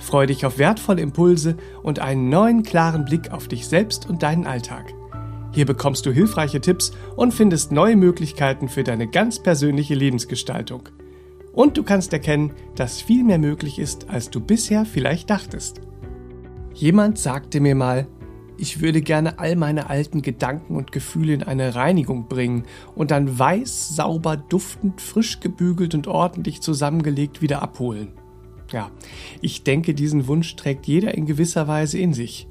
Freu dich auf wertvolle Impulse und einen neuen klaren Blick auf dich selbst und deinen Alltag. Hier bekommst du hilfreiche Tipps und findest neue Möglichkeiten für deine ganz persönliche Lebensgestaltung. Und du kannst erkennen, dass viel mehr möglich ist, als du bisher vielleicht dachtest. Jemand sagte mir mal, ich würde gerne all meine alten Gedanken und Gefühle in eine Reinigung bringen und dann weiß, sauber, duftend, frisch gebügelt und ordentlich zusammengelegt wieder abholen. Ja, ich denke, diesen Wunsch trägt jeder in gewisser Weise in sich.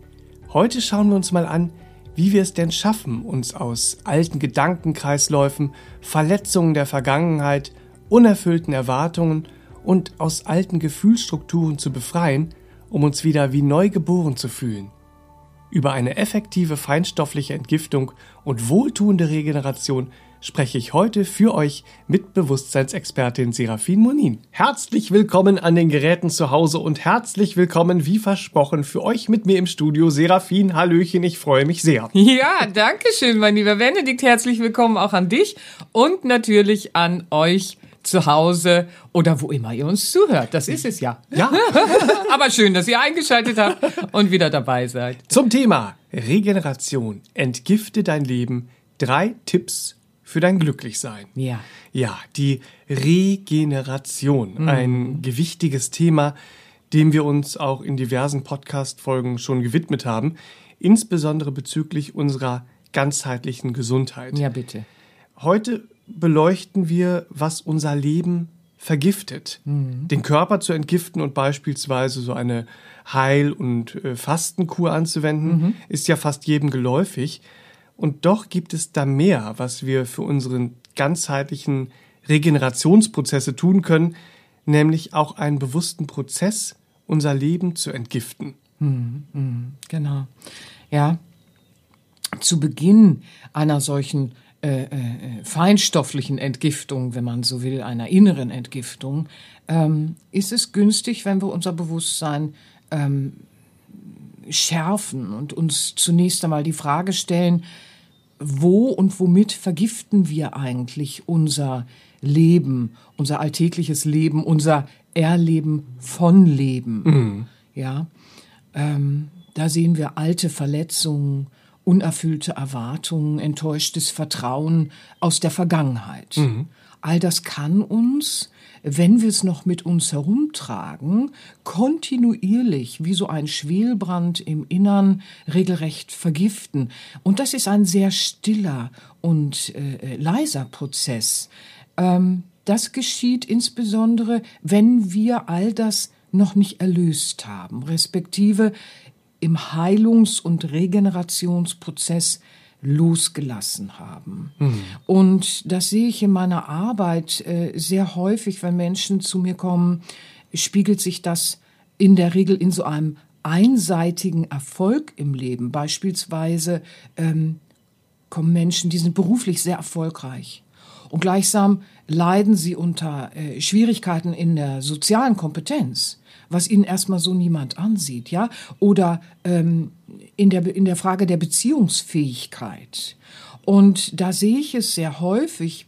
Heute schauen wir uns mal an, wie wir es denn schaffen, uns aus alten Gedankenkreisläufen, Verletzungen der Vergangenheit, unerfüllten Erwartungen und aus alten Gefühlsstrukturen zu befreien, um uns wieder wie neu geboren zu fühlen. Über eine effektive feinstoffliche Entgiftung und wohltuende Regeneration spreche ich heute für euch mit Bewusstseinsexpertin Serafin Monin. Herzlich willkommen an den Geräten zu Hause und herzlich willkommen, wie versprochen, für euch mit mir im Studio. Serafin, Hallöchen, ich freue mich sehr. Ja, danke schön, mein lieber Benedikt. Herzlich willkommen auch an dich und natürlich an euch zu Hause oder wo immer ihr uns zuhört. Das ist es ja. Ja. Aber schön, dass ihr eingeschaltet habt und wieder dabei seid. Zum Thema Regeneration. Entgifte dein Leben. Drei Tipps für dein Glücklichsein. Ja. Ja, die Regeneration. Mhm. Ein gewichtiges Thema, dem wir uns auch in diversen Podcast-Folgen schon gewidmet haben. Insbesondere bezüglich unserer ganzheitlichen Gesundheit. Ja, bitte. Heute beleuchten wir, was unser Leben vergiftet. Mhm. Den Körper zu entgiften und beispielsweise so eine Heil- und äh, Fastenkur anzuwenden, mhm. ist ja fast jedem geläufig. Und doch gibt es da mehr, was wir für unseren ganzheitlichen Regenerationsprozesse tun können, nämlich auch einen bewussten Prozess, unser Leben zu entgiften. Mhm, mh, genau. Ja, zu Beginn einer solchen äh, äh, feinstofflichen Entgiftung, wenn man so will, einer inneren Entgiftung, ähm, ist es günstig, wenn wir unser Bewusstsein ähm, schärfen und uns zunächst einmal die Frage stellen, wo und womit vergiften wir eigentlich unser Leben, unser alltägliches Leben, unser Erleben von Leben? Mhm. Ja, ähm, da sehen wir alte Verletzungen, unerfüllte Erwartungen, enttäuschtes Vertrauen aus der Vergangenheit. Mhm. All das kann uns wenn wir es noch mit uns herumtragen, kontinuierlich wie so ein Schwelbrand im Innern regelrecht vergiften. Und das ist ein sehr stiller und äh, leiser Prozess. Ähm, das geschieht insbesondere, wenn wir all das noch nicht erlöst haben, respektive im Heilungs- und Regenerationsprozess losgelassen haben. Mhm. Und das sehe ich in meiner Arbeit äh, sehr häufig, wenn Menschen zu mir kommen, spiegelt sich das in der Regel in so einem einseitigen Erfolg im Leben. Beispielsweise ähm, kommen Menschen, die sind beruflich sehr erfolgreich und gleichsam leiden sie unter äh, Schwierigkeiten in der sozialen Kompetenz, was ihnen erstmal so niemand ansieht, ja, oder ähm, in der in der Frage der Beziehungsfähigkeit. Und da sehe ich es sehr häufig,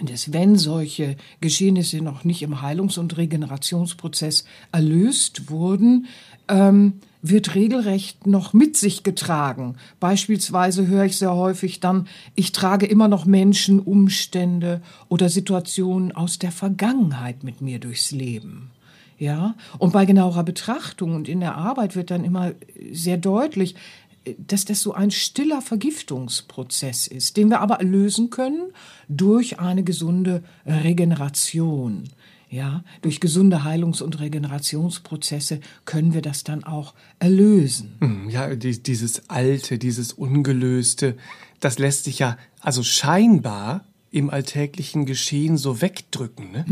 dass wenn solche Geschehnisse noch nicht im Heilungs- und Regenerationsprozess erlöst wurden, ähm, wird regelrecht noch mit sich getragen. Beispielsweise höre ich sehr häufig dann, ich trage immer noch Menschen, Umstände oder Situationen aus der Vergangenheit mit mir durchs Leben. Ja, und bei genauerer Betrachtung und in der Arbeit wird dann immer sehr deutlich, dass das so ein stiller Vergiftungsprozess ist, den wir aber lösen können durch eine gesunde Regeneration. Ja, durch gesunde Heilungs- und Regenerationsprozesse können wir das dann auch erlösen. Hm, ja, dieses Alte, dieses Ungelöste, das lässt sich ja also scheinbar im alltäglichen Geschehen so wegdrücken. Ne?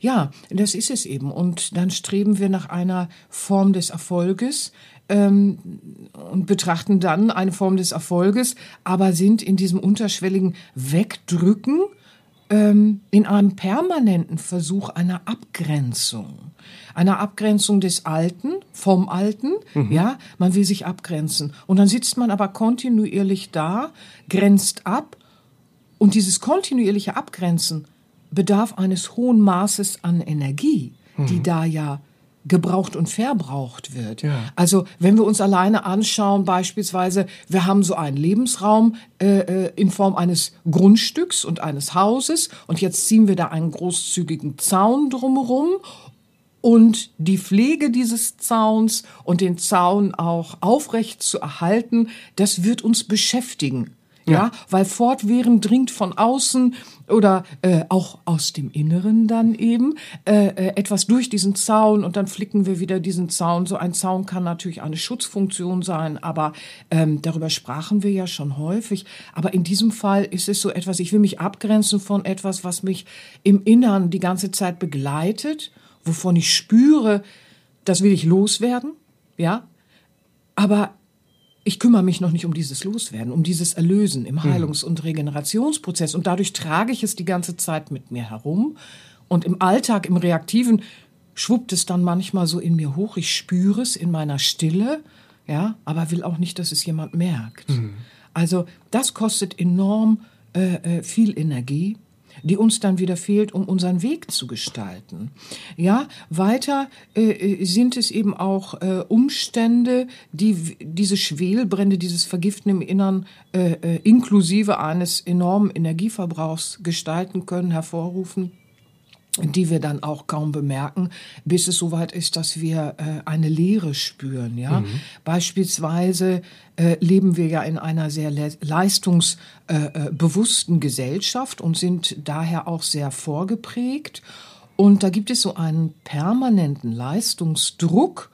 Ja, das ist es eben. Und dann streben wir nach einer Form des Erfolges ähm, und betrachten dann eine Form des Erfolges, aber sind in diesem unterschwelligen Wegdrücken ähm, in einem permanenten Versuch einer Abgrenzung. Einer Abgrenzung des Alten, vom Alten, ja, man will sich abgrenzen. Und dann sitzt man aber kontinuierlich da, grenzt ab und dieses kontinuierliche Abgrenzen bedarf eines hohen Maßes an Energie, die da ja gebraucht und verbraucht wird. Ja. Also wenn wir uns alleine anschauen, beispielsweise, wir haben so einen Lebensraum äh, äh, in Form eines Grundstücks und eines Hauses und jetzt ziehen wir da einen großzügigen Zaun drumherum und die Pflege dieses Zauns und den Zaun auch aufrecht zu erhalten, das wird uns beschäftigen. Ja, Ja. weil fortwährend dringt von außen oder äh, auch aus dem Inneren dann eben äh, äh, etwas durch diesen Zaun und dann flicken wir wieder diesen Zaun. So ein Zaun kann natürlich eine Schutzfunktion sein, aber ähm, darüber sprachen wir ja schon häufig. Aber in diesem Fall ist es so etwas, ich will mich abgrenzen von etwas, was mich im Innern die ganze Zeit begleitet, wovon ich spüre, das will ich loswerden, ja, aber ich kümmere mich noch nicht um dieses Loswerden, um dieses Erlösen im Heilungs- und Regenerationsprozess. Und dadurch trage ich es die ganze Zeit mit mir herum. Und im Alltag, im Reaktiven, schwuppt es dann manchmal so in mir hoch. Ich spüre es in meiner Stille, ja, aber will auch nicht, dass es jemand merkt. Also das kostet enorm äh, äh, viel Energie die uns dann wieder fehlt, um unseren Weg zu gestalten. Ja, weiter äh, äh, sind es eben auch äh, Umstände, die diese Schwelbrände, dieses Vergiften im Innern äh, äh, inklusive eines enormen Energieverbrauchs gestalten können, hervorrufen die wir dann auch kaum bemerken, bis es soweit ist, dass wir äh, eine Leere spüren. Ja, beispielsweise äh, leben wir ja in einer sehr le- leistungsbewussten äh, bewussten Gesellschaft und sind daher auch sehr vorgeprägt. Und da gibt es so einen permanenten Leistungsdruck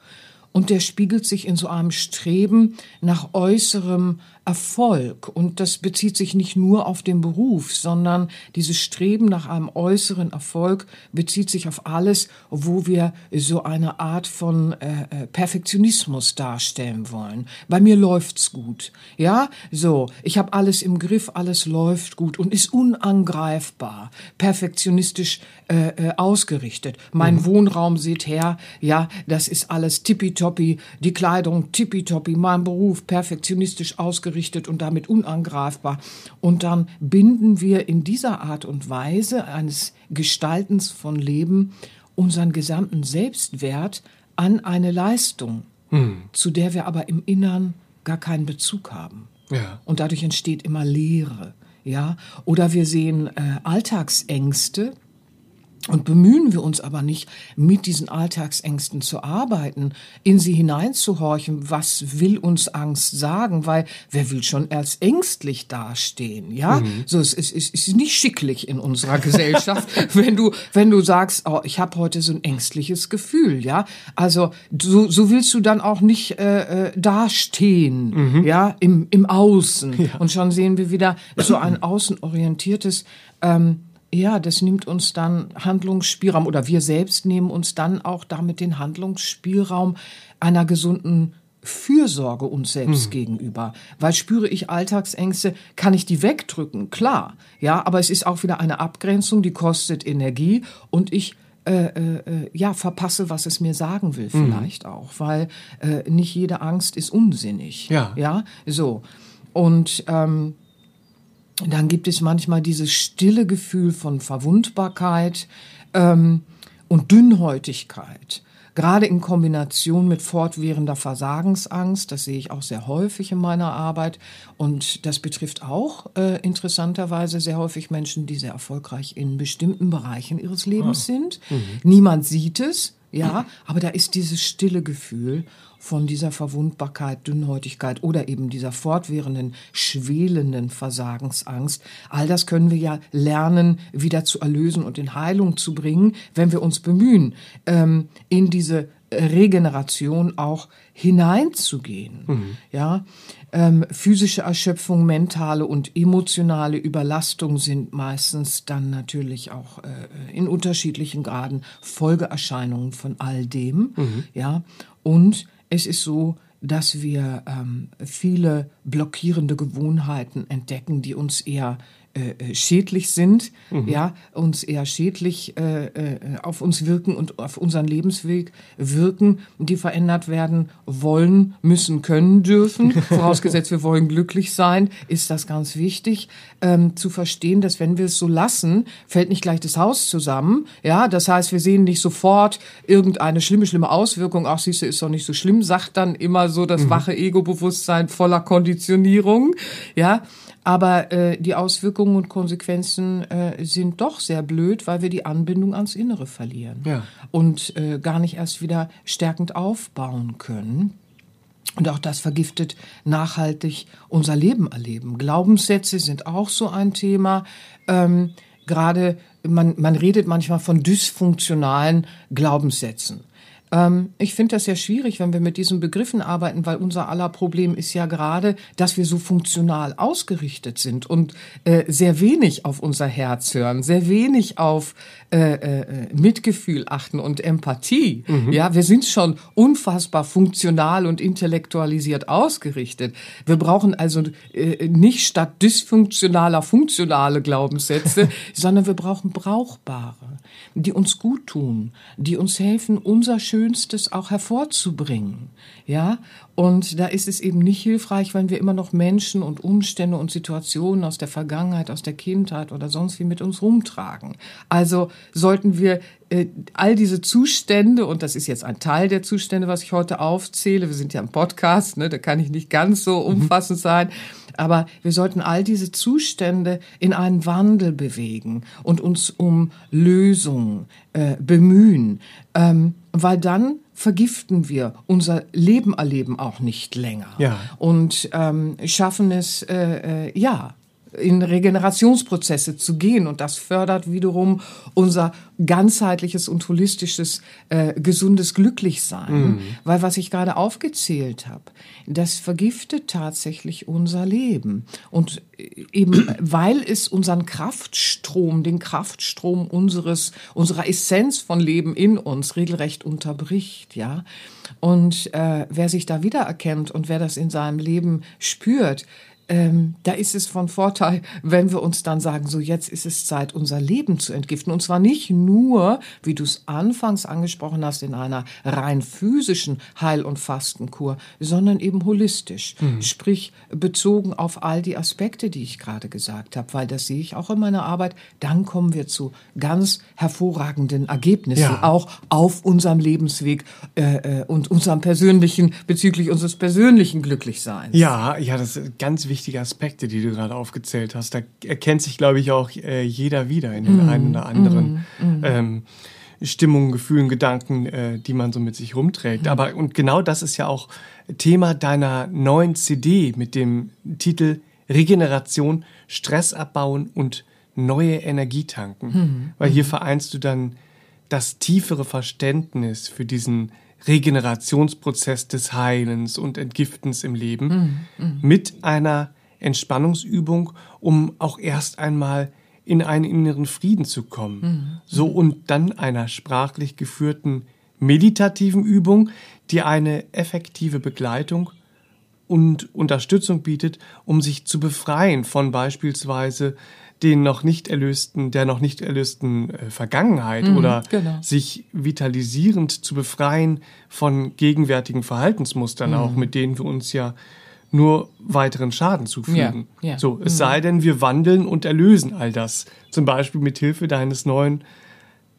und der spiegelt sich in so einem Streben nach äußerem Erfolg. Und das bezieht sich nicht nur auf den Beruf, sondern dieses Streben nach einem äußeren Erfolg bezieht sich auf alles, wo wir so eine Art von äh, äh, Perfektionismus darstellen wollen. Bei mir läuft's gut. Ja, so, ich habe alles im Griff, alles läuft gut und ist unangreifbar, perfektionistisch äh, äh, ausgerichtet. Mein Wohnraum seht her, ja, das ist alles tippitoppi, die Kleidung tippitoppi, mein Beruf perfektionistisch ausgerichtet und damit unangreifbar. Und dann binden wir in dieser Art und Weise eines Gestaltens von Leben unseren gesamten Selbstwert an eine Leistung, zu der wir aber im Innern gar keinen Bezug haben. Ja. Und dadurch entsteht immer Leere. Ja? Oder wir sehen äh, Alltagsängste und bemühen wir uns aber nicht, mit diesen Alltagsängsten zu arbeiten, in sie hineinzuhorchen, was will uns Angst sagen, weil wer will schon als ängstlich dastehen, ja? So, es ist, es ist nicht schicklich in unserer Gesellschaft, wenn du, wenn du sagst, oh, ich habe heute so ein ängstliches Gefühl, ja? Also, so, so willst du dann auch nicht äh, äh, dastehen, ja, im, im Außen. Und schon sehen wir wieder so ein außenorientiertes, ähm, ja, das nimmt uns dann Handlungsspielraum oder wir selbst nehmen uns dann auch damit den Handlungsspielraum einer gesunden Fürsorge uns selbst gegenüber. Weil spüre ich Alltagsängste, kann ich die wegdrücken, klar. Ja, aber es ist auch wieder eine Abgrenzung, die kostet Energie und ich äh, äh, äh, ja, verpasse, was es mir sagen will, vielleicht auch, weil äh, nicht jede Angst ist unsinnig. Ja. Ja, so. Und ähm, dann gibt es manchmal dieses stille Gefühl von Verwundbarkeit ähm, und Dünnhäutigkeit. Gerade in Kombination mit fortwährender Versagensangst, das sehe ich auch sehr häufig in meiner Arbeit. Und das betrifft auch äh, interessanterweise sehr häufig Menschen, die sehr erfolgreich in bestimmten Bereichen ihres Lebens sind. Niemand sieht es, ja, aber da ist dieses stille Gefühl. Von dieser Verwundbarkeit, Dünnhäutigkeit oder eben dieser fortwährenden, schwelenden Versagensangst. All das können wir ja lernen, wieder zu erlösen und in Heilung zu bringen, wenn wir uns bemühen, ähm, in diese Regeneration auch hineinzugehen. Mhm. Ja, ähm, physische Erschöpfung, mentale und emotionale Überlastung sind meistens dann natürlich auch äh, in unterschiedlichen Graden Folgeerscheinungen von all dem. Mhm. Ja, und es ist so, dass wir ähm, viele blockierende Gewohnheiten entdecken, die uns eher äh, äh, schädlich sind, mhm. ja, uns eher schädlich äh, äh, auf uns wirken und auf unseren Lebensweg wirken, die verändert werden wollen, müssen, können, dürfen. Vorausgesetzt, wir wollen glücklich sein, ist das ganz wichtig, ähm, zu verstehen, dass wenn wir es so lassen, fällt nicht gleich das Haus zusammen. Ja, das heißt, wir sehen nicht sofort irgendeine schlimme, schlimme Auswirkung. Ach, siehst du, ist doch nicht so schlimm, sagt dann immer so das mhm. wache Ego-Bewusstsein voller Konditionierung. Ja, aber äh, die Auswirkungen und Konsequenzen äh, sind doch sehr blöd, weil wir die Anbindung ans Innere verlieren ja. und äh, gar nicht erst wieder stärkend aufbauen können. Und auch das vergiftet nachhaltig unser Leben erleben. Glaubenssätze sind auch so ein Thema. Ähm, Gerade man, man redet manchmal von dysfunktionalen Glaubenssätzen. Ähm, ich finde das sehr schwierig, wenn wir mit diesen Begriffen arbeiten, weil unser aller Problem ist ja gerade, dass wir so funktional ausgerichtet sind und äh, sehr wenig auf unser Herz hören, sehr wenig auf äh, äh, Mitgefühl achten und Empathie. Mhm. Ja, wir sind schon unfassbar funktional und intellektualisiert ausgerichtet. Wir brauchen also äh, nicht statt dysfunktionaler funktionale Glaubenssätze, sondern wir brauchen brauchbare, die uns gut tun, die uns helfen, unser Schönstes auch hervorzubringen. Ja, und da ist es eben nicht hilfreich, wenn wir immer noch Menschen und Umstände und Situationen aus der Vergangenheit, aus der Kindheit oder sonst wie mit uns rumtragen. Also sollten wir äh, all diese Zustände, und das ist jetzt ein Teil der Zustände, was ich heute aufzähle, wir sind ja im Podcast, ne, da kann ich nicht ganz so mhm. umfassend sein, aber wir sollten all diese Zustände in einen Wandel bewegen und uns um Lösungen äh, bemühen, ähm, weil dann vergiften wir unser Leben erleben auch nicht länger ja. und ähm, schaffen es äh, äh, ja in Regenerationsprozesse zu gehen. Und das fördert wiederum unser ganzheitliches und holistisches, äh, gesundes Glücklichsein. Mhm. Weil was ich gerade aufgezählt habe, das vergiftet tatsächlich unser Leben. Und äh, eben weil es unseren Kraftstrom, den Kraftstrom unseres, unserer Essenz von Leben in uns regelrecht unterbricht, ja. Und äh, wer sich da wiedererkennt und wer das in seinem Leben spürt, ähm, da ist es von Vorteil, wenn wir uns dann sagen, so jetzt ist es Zeit, unser Leben zu entgiften. Und zwar nicht nur, wie du es anfangs angesprochen hast, in einer rein physischen Heil- und Fastenkur, sondern eben holistisch. Mhm. Sprich, bezogen auf all die Aspekte, die ich gerade gesagt habe, weil das sehe ich auch in meiner Arbeit. Dann kommen wir zu ganz hervorragenden Ergebnissen, ja. auch auf unserem Lebensweg äh, äh und unserem persönlichen, bezüglich unseres persönlichen Glücklichseins. Ja, ja, das ist ganz wichtig wichtige Aspekte, die du gerade aufgezählt hast. Da erkennt sich, glaube ich, auch äh, jeder wieder in den mm, einen oder anderen mm, mm. Ähm, Stimmungen, Gefühlen, Gedanken, äh, die man so mit sich rumträgt. Mhm. Aber und genau das ist ja auch Thema deiner neuen CD mit dem Titel Regeneration, Stress abbauen und neue Energie tanken. Mhm. Weil hier mhm. vereinst du dann das tiefere Verständnis für diesen Regenerationsprozess des Heilens und Entgiftens im Leben mm, mm. mit einer Entspannungsübung, um auch erst einmal in einen inneren Frieden zu kommen. Mm, so und dann einer sprachlich geführten meditativen Übung, die eine effektive Begleitung und Unterstützung bietet, um sich zu befreien von beispielsweise den noch nicht erlösten, der noch nicht erlösten äh, Vergangenheit mhm, oder genau. sich vitalisierend zu befreien von gegenwärtigen Verhaltensmustern, mhm. auch mit denen wir uns ja nur weiteren Schaden zufügen. Ja, ja. So, es mhm. sei denn, wir wandeln und erlösen all das. Zum Beispiel mit Hilfe deines neuen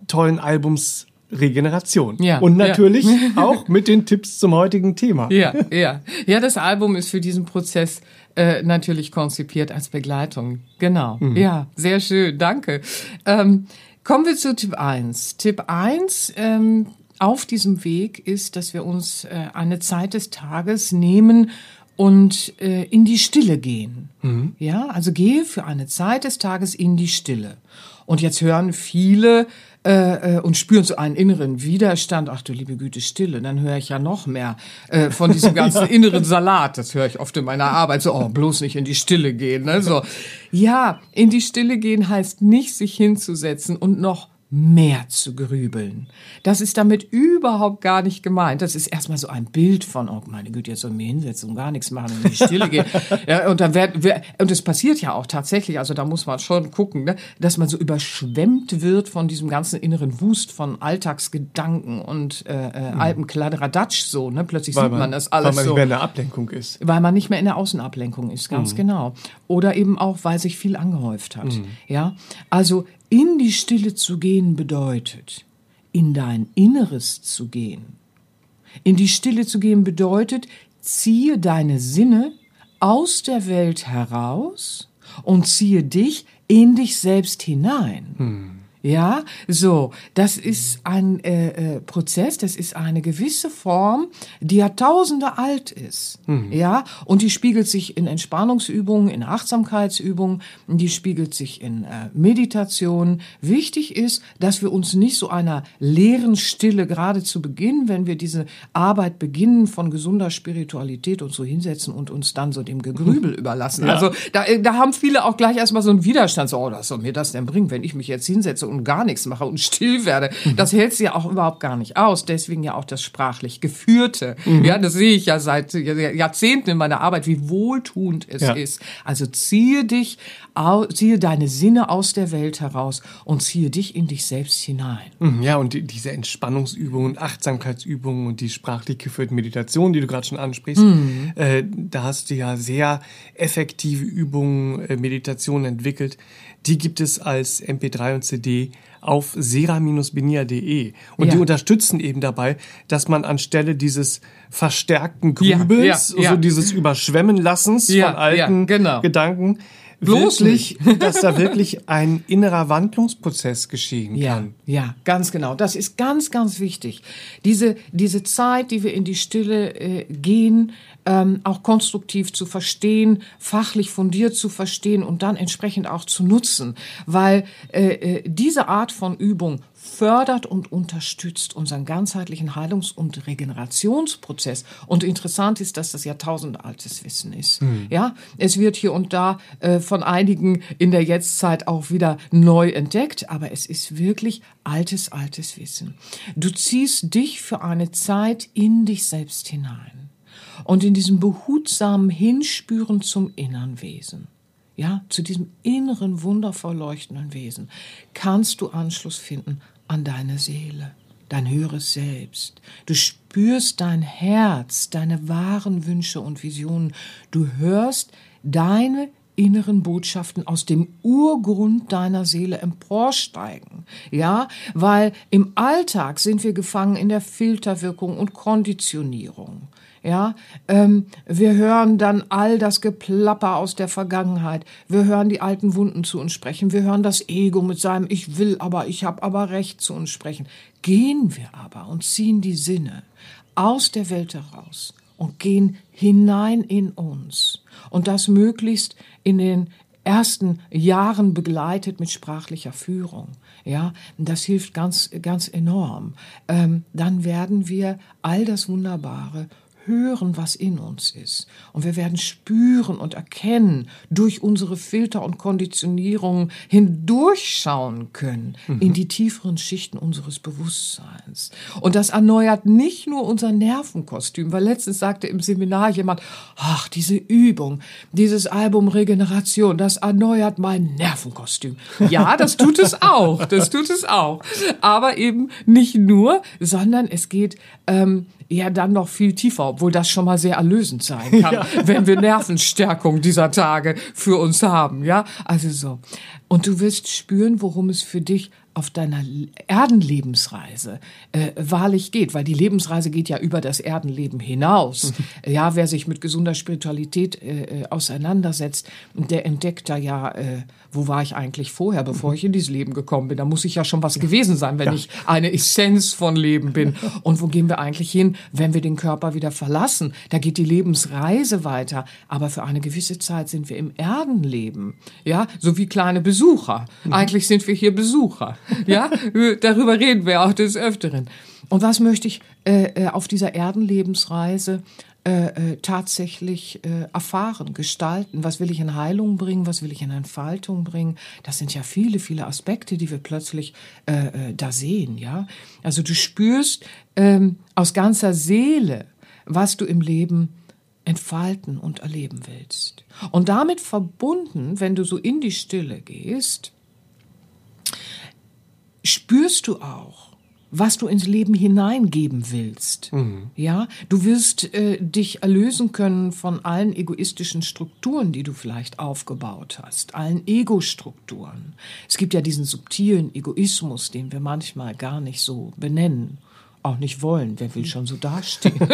tollen Albums Regeneration. Ja, und natürlich ja. auch mit den Tipps zum heutigen Thema. Ja, ja. Ja, das Album ist für diesen Prozess äh, natürlich konzipiert als Begleitung. Genau. Mhm. Ja, sehr schön. Danke. Ähm, kommen wir zu Tipp 1. Tipp 1, ähm, auf diesem Weg ist, dass wir uns äh, eine Zeit des Tages nehmen und äh, in die Stille gehen. Mhm. Ja, also gehe für eine Zeit des Tages in die Stille. Und jetzt hören viele äh, äh, und spüren so einen inneren Widerstand. Ach du liebe Güte, Stille. Dann höre ich ja noch mehr äh, von diesem ganzen inneren Salat. Das höre ich oft in meiner Arbeit. So, oh, bloß nicht in die Stille gehen. Ne? So, ja, in die Stille gehen heißt nicht sich hinzusetzen und noch mehr zu grübeln. Das ist damit überhaupt gar nicht gemeint. Das ist erstmal so ein Bild von, oh meine Güte, jetzt soll ich mir hinsetzen und gar nichts machen und in die Stille gehen. ja, und dann wird, und es passiert ja auch tatsächlich, also da muss man schon gucken, ne, dass man so überschwemmt wird von diesem ganzen inneren Wust von Alltagsgedanken und äh, äh, mhm. Alpenkladderadatsch so, ne? Plötzlich weil sieht man, man, das alles so. Weil man so. nicht mehr in der Ablenkung ist. Weil man nicht mehr in der Außenablenkung ist, ganz mhm. genau. Oder eben auch, weil sich viel angehäuft hat. Mhm. Ja, also in die Stille zu gehen bedeutet, in dein Inneres zu gehen. In die Stille zu gehen bedeutet, ziehe deine Sinne aus der Welt heraus und ziehe dich in dich selbst hinein. Hm. Ja, so, das ist ein äh, äh, Prozess, das ist eine gewisse Form, die Jahrtausende alt ist. Mhm. Ja, und die spiegelt sich in Entspannungsübungen, in Achtsamkeitsübungen, die spiegelt sich in äh, Meditation. Wichtig ist, dass wir uns nicht so einer leeren Stille gerade zu Beginn, wenn wir diese Arbeit beginnen von gesunder Spiritualität und so hinsetzen und uns dann so dem Gegrübel überlassen. Ja. Also da, da haben viele auch gleich erstmal so einen Widerstand, so, oh, was soll mir das denn bringen, wenn ich mich jetzt hinsetze und gar nichts mache und still werde. Mhm. Das hält sie ja auch überhaupt gar nicht aus. Deswegen ja auch das sprachlich Geführte. Mhm. Ja, das sehe ich ja seit Jahrzehnten in meiner Arbeit, wie wohltuend es ja. ist. Also ziehe dich, ziehe deine Sinne aus der Welt heraus und ziehe dich in dich selbst hinein. Mhm, ja, und die, diese Entspannungsübungen, Achtsamkeitsübungen und die sprachlich geführte Meditation, die du gerade schon ansprichst, mhm. äh, da hast du ja sehr effektive Übungen, äh, Meditationen entwickelt, die gibt es als MP3 und CD auf sera-benia.de. Und ja. die unterstützen eben dabei, dass man anstelle dieses verstärkten Grübels, ja, ja, so dieses Überschwemmenlassens von alten genau. Gedanken, Bloß wirklich, dass da wirklich ein innerer Wandlungsprozess geschehen ja, kann. Ja, ganz genau. Das ist ganz, ganz wichtig. Diese, diese Zeit, die wir in die Stille äh, gehen, ähm, auch konstruktiv zu verstehen, fachlich fundiert zu verstehen und dann entsprechend auch zu nutzen. Weil äh, äh, diese Art von Übung fördert und unterstützt unseren ganzheitlichen Heilungs- und Regenerationsprozess. Und interessant ist, dass das jahrtausendaltes Wissen ist. Mhm. Ja, es wird hier und da äh, von einigen in der Jetztzeit auch wieder neu entdeckt, aber es ist wirklich altes, altes Wissen. Du ziehst dich für eine Zeit in dich selbst hinein und in diesem behutsamen Hinspüren zum inneren Wesen, ja, zu diesem inneren, wundervoll leuchtenden Wesen, kannst du Anschluss finden an deine Seele, dein höheres Selbst. Du spürst dein Herz, deine wahren Wünsche und Visionen. Du hörst deine inneren Botschaften aus dem Urgrund deiner Seele emporsteigen. Ja, weil im Alltag sind wir gefangen in der Filterwirkung und Konditionierung. Ja, ähm, wir hören dann all das Geplapper aus der Vergangenheit. Wir hören die alten Wunden zu uns sprechen. Wir hören das Ego mit seinem Ich will aber, ich habe aber Recht zu uns sprechen. Gehen wir aber und ziehen die Sinne aus der Welt heraus und gehen hinein in uns. Und das möglichst in den ersten Jahren begleitet mit sprachlicher Führung. Ja, das hilft ganz, ganz enorm. Ähm, dann werden wir all das Wunderbare hören, was in uns ist. Und wir werden spüren und erkennen, durch unsere Filter und Konditionierungen hindurchschauen können mhm. in die tieferen Schichten unseres Bewusstseins. Und das erneuert nicht nur unser Nervenkostüm, weil letztens sagte im Seminar jemand, ach, diese Übung, dieses Album Regeneration, das erneuert mein Nervenkostüm. Ja, das tut es auch, das tut es auch. Aber eben nicht nur, sondern es geht ähm, ja dann noch viel tiefer, obwohl das schon mal sehr erlösend sein kann, ja. wenn wir Nervenstärkung dieser Tage für uns haben, ja? Also so. Und du wirst spüren, worum es für dich auf deiner Erdenlebensreise äh, wahrlich geht, weil die Lebensreise geht ja über das Erdenleben hinaus. Mhm. Ja, wer sich mit gesunder Spiritualität äh, äh, auseinandersetzt, der entdeckt da ja, äh, wo war ich eigentlich vorher, bevor mhm. ich in dieses Leben gekommen bin. Da muss ich ja schon was gewesen sein, wenn ja. ich eine Essenz von Leben bin. Und wo gehen wir eigentlich hin, wenn wir den Körper wieder verlassen? Da geht die Lebensreise weiter, aber für eine gewisse Zeit sind wir im Erdenleben, ja, so wie kleine Besucher. Mhm. Eigentlich sind wir hier Besucher. Ja, darüber reden wir auch des Öfteren. Und was möchte ich äh, äh, auf dieser Erdenlebensreise äh, äh, tatsächlich äh, erfahren, gestalten? Was will ich in Heilung bringen? Was will ich in Entfaltung bringen? Das sind ja viele, viele Aspekte, die wir plötzlich äh, äh da sehen. Ja, also du spürst ähm, aus ganzer Seele, was du im Leben entfalten und erleben willst. Und damit verbunden, wenn du so in die Stille gehst, spürst du auch, was du ins Leben hineingeben willst. Mhm. Ja, du wirst äh, dich erlösen können von allen egoistischen Strukturen, die du vielleicht aufgebaut hast, allen Ego-Strukturen. Es gibt ja diesen subtilen Egoismus, den wir manchmal gar nicht so benennen, auch nicht wollen. Wer will schon so dastehen?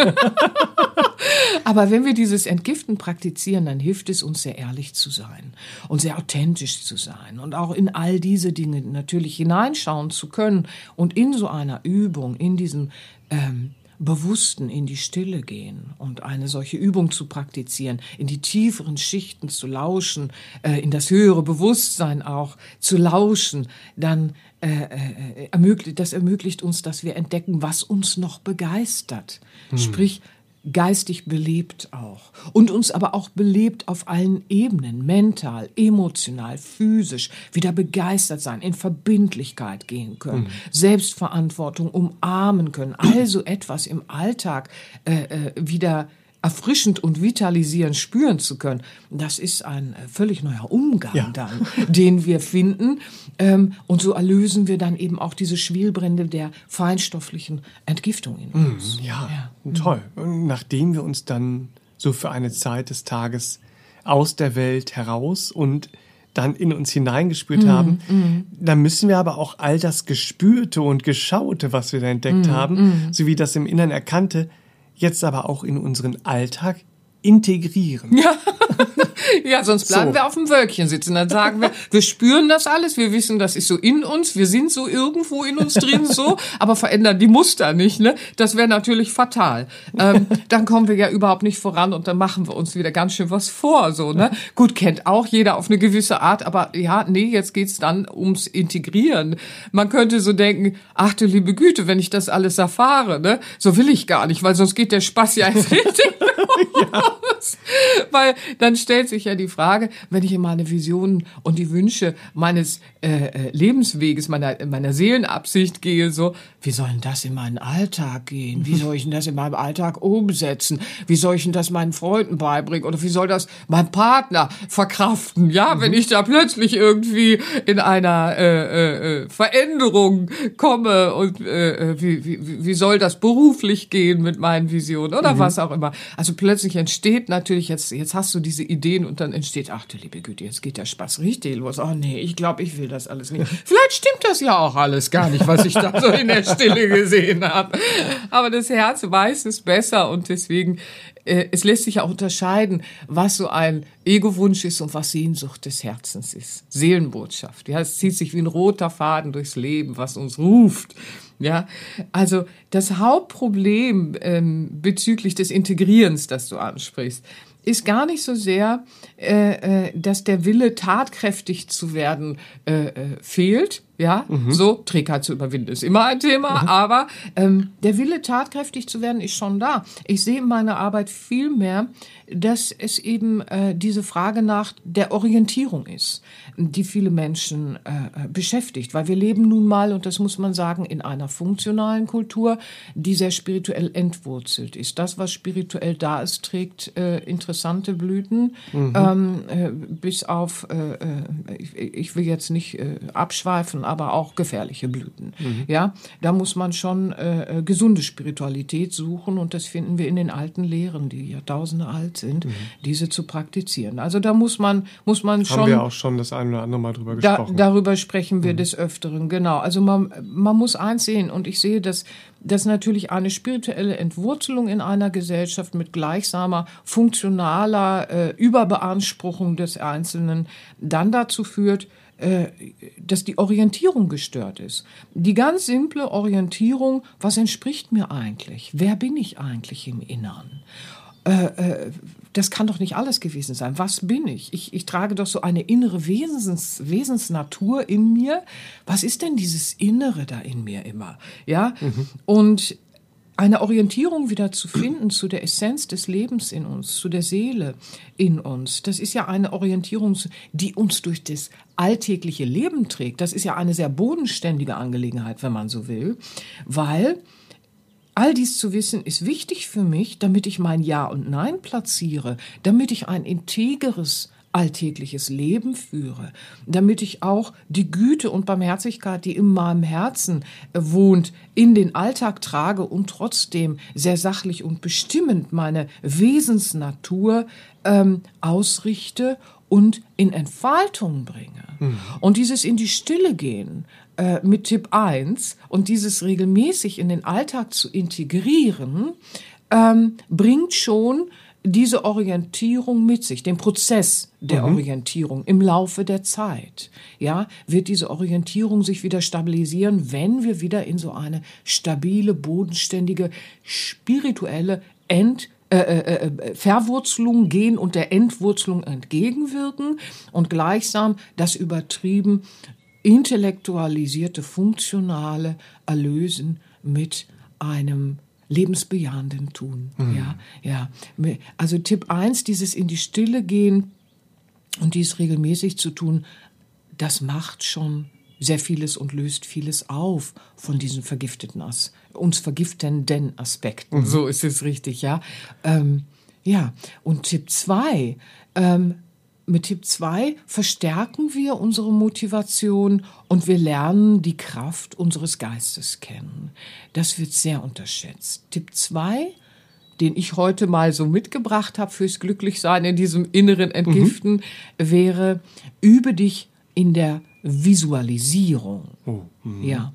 Aber wenn wir dieses Entgiften praktizieren, dann hilft es uns sehr ehrlich zu sein und sehr authentisch zu sein und auch in all diese Dinge natürlich hineinschauen zu können und in so einer Übung, in diesem ähm, Bewussten in die Stille gehen und eine solche Übung zu praktizieren, in die tieferen Schichten zu lauschen, äh, in das höhere Bewusstsein auch zu lauschen, dann äh, äh, ermöglicht, das ermöglicht uns, dass wir entdecken, was uns noch begeistert. Hm. Sprich, geistig belebt auch und uns aber auch belebt auf allen Ebenen, mental, emotional, physisch, wieder begeistert sein, in Verbindlichkeit gehen können, mhm. Selbstverantwortung umarmen können, also etwas im Alltag äh, äh, wieder erfrischend und vitalisierend spüren zu können, das ist ein äh, völlig neuer Umgang ja. dann, den wir finden. Ähm, und so erlösen wir dann eben auch diese Schwelbrände der feinstofflichen Entgiftung in mm, uns. Mm, ja, ja, toll. Und nachdem wir uns dann so für eine Zeit des Tages aus der Welt heraus und dann in uns hineingespürt mm, haben, mm. dann müssen wir aber auch all das Gespürte und Geschaute, was wir da entdeckt mm, haben, mm. sowie das im Innern Erkannte, jetzt aber auch in unseren Alltag integrieren. Ja, ja sonst bleiben so. wir auf dem Wölkchen sitzen. Dann sagen wir, wir spüren das alles, wir wissen, das ist so in uns, wir sind so irgendwo in uns drin so, aber verändern die Muster nicht. Ne? Das wäre natürlich fatal. Ähm, dann kommen wir ja überhaupt nicht voran und dann machen wir uns wieder ganz schön was vor. So, ne? Gut, kennt auch jeder auf eine gewisse Art, aber ja, nee, jetzt geht's dann ums Integrieren. Man könnte so denken, ach du liebe Güte, wenn ich das alles erfahre, ne? so will ich gar nicht, weil sonst geht der Spaß ja erst richtig ja. Weil dann stellt sich ja die Frage, wenn ich in meine Visionen und die Wünsche meines äh, äh, Lebensweges, meiner, meiner Seelenabsicht gehe, so, wie soll denn das in meinen Alltag gehen? Wie soll ich denn das in meinem Alltag umsetzen? Wie soll ich denn das meinen Freunden beibringen? Oder wie soll das mein Partner verkraften? Ja, mhm. wenn ich da plötzlich irgendwie in einer äh, äh, äh Veränderung komme und äh, äh, wie, wie, wie soll das beruflich gehen mit meinen Visionen oder mhm. was auch immer. Also plötzlich entsteht natürlich jetzt, jetzt hast du diese Ideen und dann entsteht, ach du liebe Güte, jetzt geht der Spaß richtig los. Oh nee, ich glaube, ich will das alles nicht. Vielleicht stimmt das ja auch alles gar nicht, was ich da so in der Stille gesehen habe. Aber das Herz weiß es besser und deswegen, äh, es lässt sich auch unterscheiden, was so ein Ego-Wunsch ist und was Sehnsucht des Herzens ist. Seelenbotschaft. Ja, es zieht sich wie ein roter Faden durchs Leben, was uns ruft. Ja, also das Hauptproblem ähm, bezüglich des Integrierens, das du ansprichst, ist gar nicht so sehr, äh, äh, dass der Wille, tatkräftig zu werden, äh, äh, fehlt. Ja, mhm. so Trägheit zu überwinden ist immer ein Thema, mhm. aber ähm, der Wille, tatkräftig zu werden, ist schon da. Ich sehe in meiner Arbeit viel mehr, dass es eben äh, diese Frage nach der Orientierung ist, die viele Menschen äh, äh, beschäftigt, weil wir leben nun mal, und das muss man sagen, in einer funktionalen Kultur, die sehr spirituell entwurzelt ist. Das, was spirituell da ist, trägt äh, interessant interessante Blüten, mhm. ähm, äh, bis auf, äh, ich, ich, will jetzt nicht abschweifen, aber auch gefährliche Blüten. Mhm. Ja, da muss man schon äh, äh, gesunde Spiritualität suchen und das finden wir in den alten Lehren, die Jahrtausende alt sind, mhm. diese zu praktizieren. Also da muss man, muss man schon. Haben wir auch schon das ein oder andere Mal drüber gesprochen. Da, darüber sprechen wir mhm. des Öfteren, genau. Also man, man muss eins sehen und ich sehe, dass dass natürlich eine spirituelle Entwurzelung in einer Gesellschaft mit gleichsamer funktionaler äh, Überbeanspruchung des Einzelnen dann dazu führt, dass die Orientierung gestört ist. Die ganz simple Orientierung, was entspricht mir eigentlich? Wer bin ich eigentlich im Innern? Äh, äh, das kann doch nicht alles gewesen sein. Was bin ich? Ich, ich trage doch so eine innere Wesens, Wesensnatur in mir. Was ist denn dieses Innere da in mir immer? Ja? Mhm. Und eine Orientierung wieder zu finden zu der Essenz des Lebens in uns, zu der Seele in uns. Das ist ja eine Orientierung, die uns durch das alltägliche Leben trägt. Das ist ja eine sehr bodenständige Angelegenheit, wenn man so will, weil All dies zu wissen ist wichtig für mich, damit ich mein Ja und Nein platziere, damit ich ein integeres alltägliches Leben führe, damit ich auch die Güte und Barmherzigkeit, die in meinem Herzen wohnt, in den Alltag trage und trotzdem sehr sachlich und bestimmend meine Wesensnatur ähm, ausrichte und in Entfaltung bringe. Mhm. Und dieses in die Stille gehen, äh, mit Tipp 1 und dieses regelmäßig in den Alltag zu integrieren, ähm, bringt schon diese Orientierung mit sich, den Prozess der mhm. Orientierung im Laufe der Zeit. Ja, wird diese Orientierung sich wieder stabilisieren, wenn wir wieder in so eine stabile, bodenständige, spirituelle Ent äh, äh, äh, Verwurzelung gehen und der Entwurzelung entgegenwirken und gleichsam das übertrieben intellektualisierte, funktionale Erlösen mit einem lebensbejahenden Tun. Mhm. Ja, ja. Also Tipp 1, dieses in die Stille gehen und dies regelmäßig zu tun, das macht schon sehr vieles und löst vieles auf von diesen vergifteten, As uns vergiftenden Aspekten. Mhm. So ist es richtig, ja. Ähm, ja, und Tipp 2, ähm, mit Tipp 2 verstärken wir unsere Motivation und wir lernen die Kraft unseres Geistes kennen. Das wird sehr unterschätzt. Tipp 2, den ich heute mal so mitgebracht habe fürs Glücklichsein in diesem inneren Entgiften, mhm. wäre, übe dich in der Visualisierung. Oh, mhm. ja.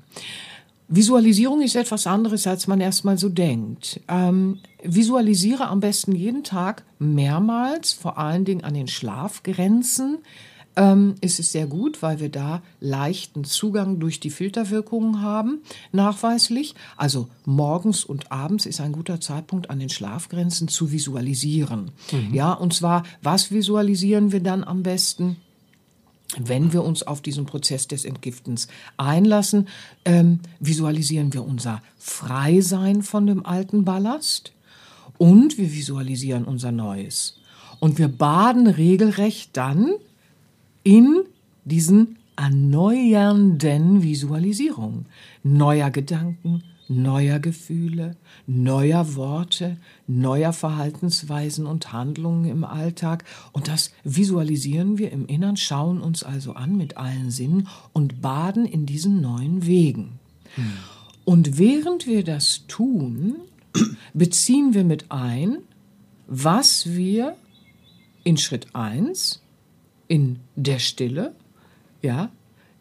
Visualisierung ist etwas anderes, als man erstmal so denkt. Ähm, visualisiere am besten jeden Tag mehrmals, vor allen Dingen an den Schlafgrenzen. Ähm, ist es sehr gut, weil wir da leichten Zugang durch die Filterwirkungen haben, nachweislich. Also morgens und abends ist ein guter Zeitpunkt, an den Schlafgrenzen zu visualisieren. Mhm. Ja, und zwar, was visualisieren wir dann am besten? Wenn wir uns auf diesen Prozess des Entgiftens einlassen, ähm, visualisieren wir unser Freisein von dem alten Ballast und wir visualisieren unser Neues. Und wir baden regelrecht dann in diesen erneuernden Visualisierungen neuer Gedanken, neuer Gefühle, neuer Worte, neuer Verhaltensweisen und Handlungen im Alltag. Und das visualisieren wir im Innern, schauen uns also an mit allen Sinnen und baden in diesen neuen Wegen. Hm. Und während wir das tun, beziehen wir mit ein, was wir in Schritt 1 in der Stille, ja,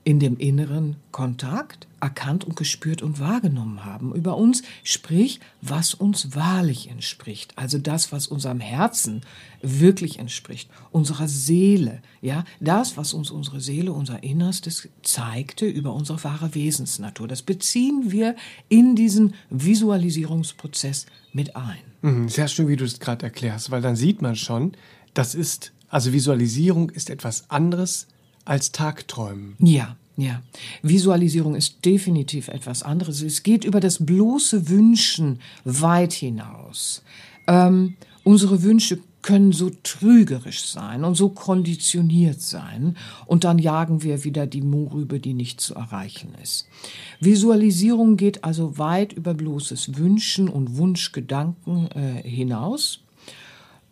in dem inneren Kontakt erkannt und gespürt und wahrgenommen haben über uns, sprich, was uns wahrlich entspricht, also das, was unserem Herzen wirklich entspricht, unserer Seele, ja, das, was uns unsere Seele, unser Innerstes zeigte über unsere wahre Wesensnatur. Das beziehen wir in diesen Visualisierungsprozess mit ein. Mhm, sehr schön, wie du es gerade erklärst, weil dann sieht man schon, das ist, also Visualisierung ist etwas anderes als Tagträumen. Ja, ja. Visualisierung ist definitiv etwas anderes. Es geht über das bloße Wünschen weit hinaus. Ähm, unsere Wünsche können so trügerisch sein und so konditioniert sein und dann jagen wir wieder die Mohrrübe, die nicht zu erreichen ist. Visualisierung geht also weit über bloßes Wünschen und Wunschgedanken äh, hinaus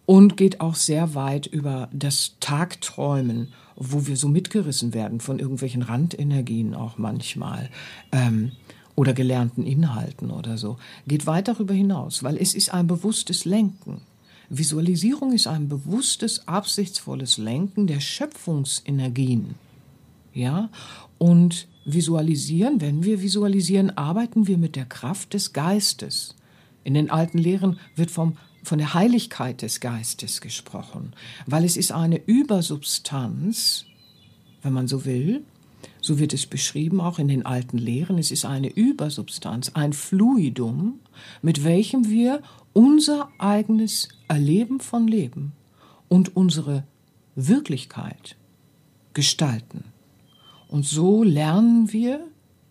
und geht auch sehr weit über das Tagträumen, wo wir so mitgerissen werden von irgendwelchen Randenergien auch manchmal. Ähm, oder gelernten Inhalten oder so, geht weit darüber hinaus, weil es ist ein bewusstes Lenken. Visualisierung ist ein bewusstes, absichtsvolles Lenken der Schöpfungsenergien. Ja, und visualisieren, wenn wir visualisieren, arbeiten wir mit der Kraft des Geistes. In den alten Lehren wird vom, von der Heiligkeit des Geistes gesprochen, weil es ist eine Übersubstanz, wenn man so will, so wird es beschrieben auch in den alten Lehren, es ist eine Übersubstanz, ein Fluidum, mit welchem wir unser eigenes Erleben von Leben und unsere Wirklichkeit gestalten. Und so lernen wir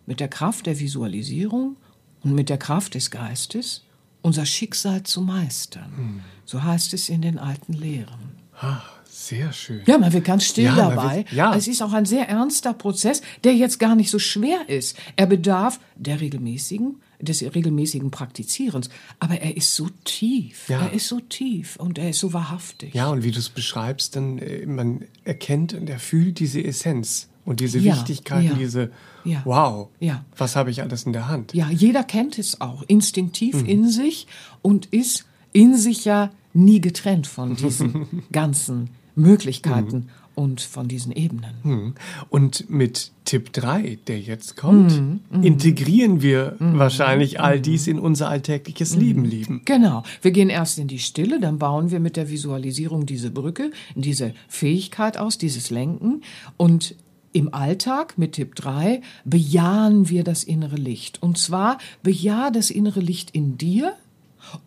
mit der Kraft der Visualisierung und mit der Kraft des Geistes unser Schicksal zu meistern. Hm. So heißt es in den alten Lehren. Ah, sehr schön. Ja, man wird ganz still ja, dabei. Wird, ja. Es ist auch ein sehr ernster Prozess, der jetzt gar nicht so schwer ist. Er bedarf der regelmäßigen, des regelmäßigen Praktizierens. Aber er ist so tief. Ja. Er ist so tief und er ist so wahrhaftig. Ja, und wie du es beschreibst, dann äh, man erkennt und er fühlt diese Essenz und diese ja, Wichtigkeit, ja, diese ja, Wow, was habe ich alles in der Hand? Ja, jeder kennt es auch instinktiv mhm. in sich und ist in sich ja nie getrennt von diesen ganzen Möglichkeiten mhm. und von diesen Ebenen. Mhm. Und mit Tipp 3, der jetzt kommt, mhm. mhm. integrieren wir mhm. wahrscheinlich all dies in unser alltägliches Leben, lieben. Genau. Wir gehen erst in die Stille, dann bauen wir mit der Visualisierung diese Brücke, diese Fähigkeit aus, dieses Lenken und im Alltag mit Tipp 3 bejahen wir das innere Licht. Und zwar bejahe das innere Licht in dir,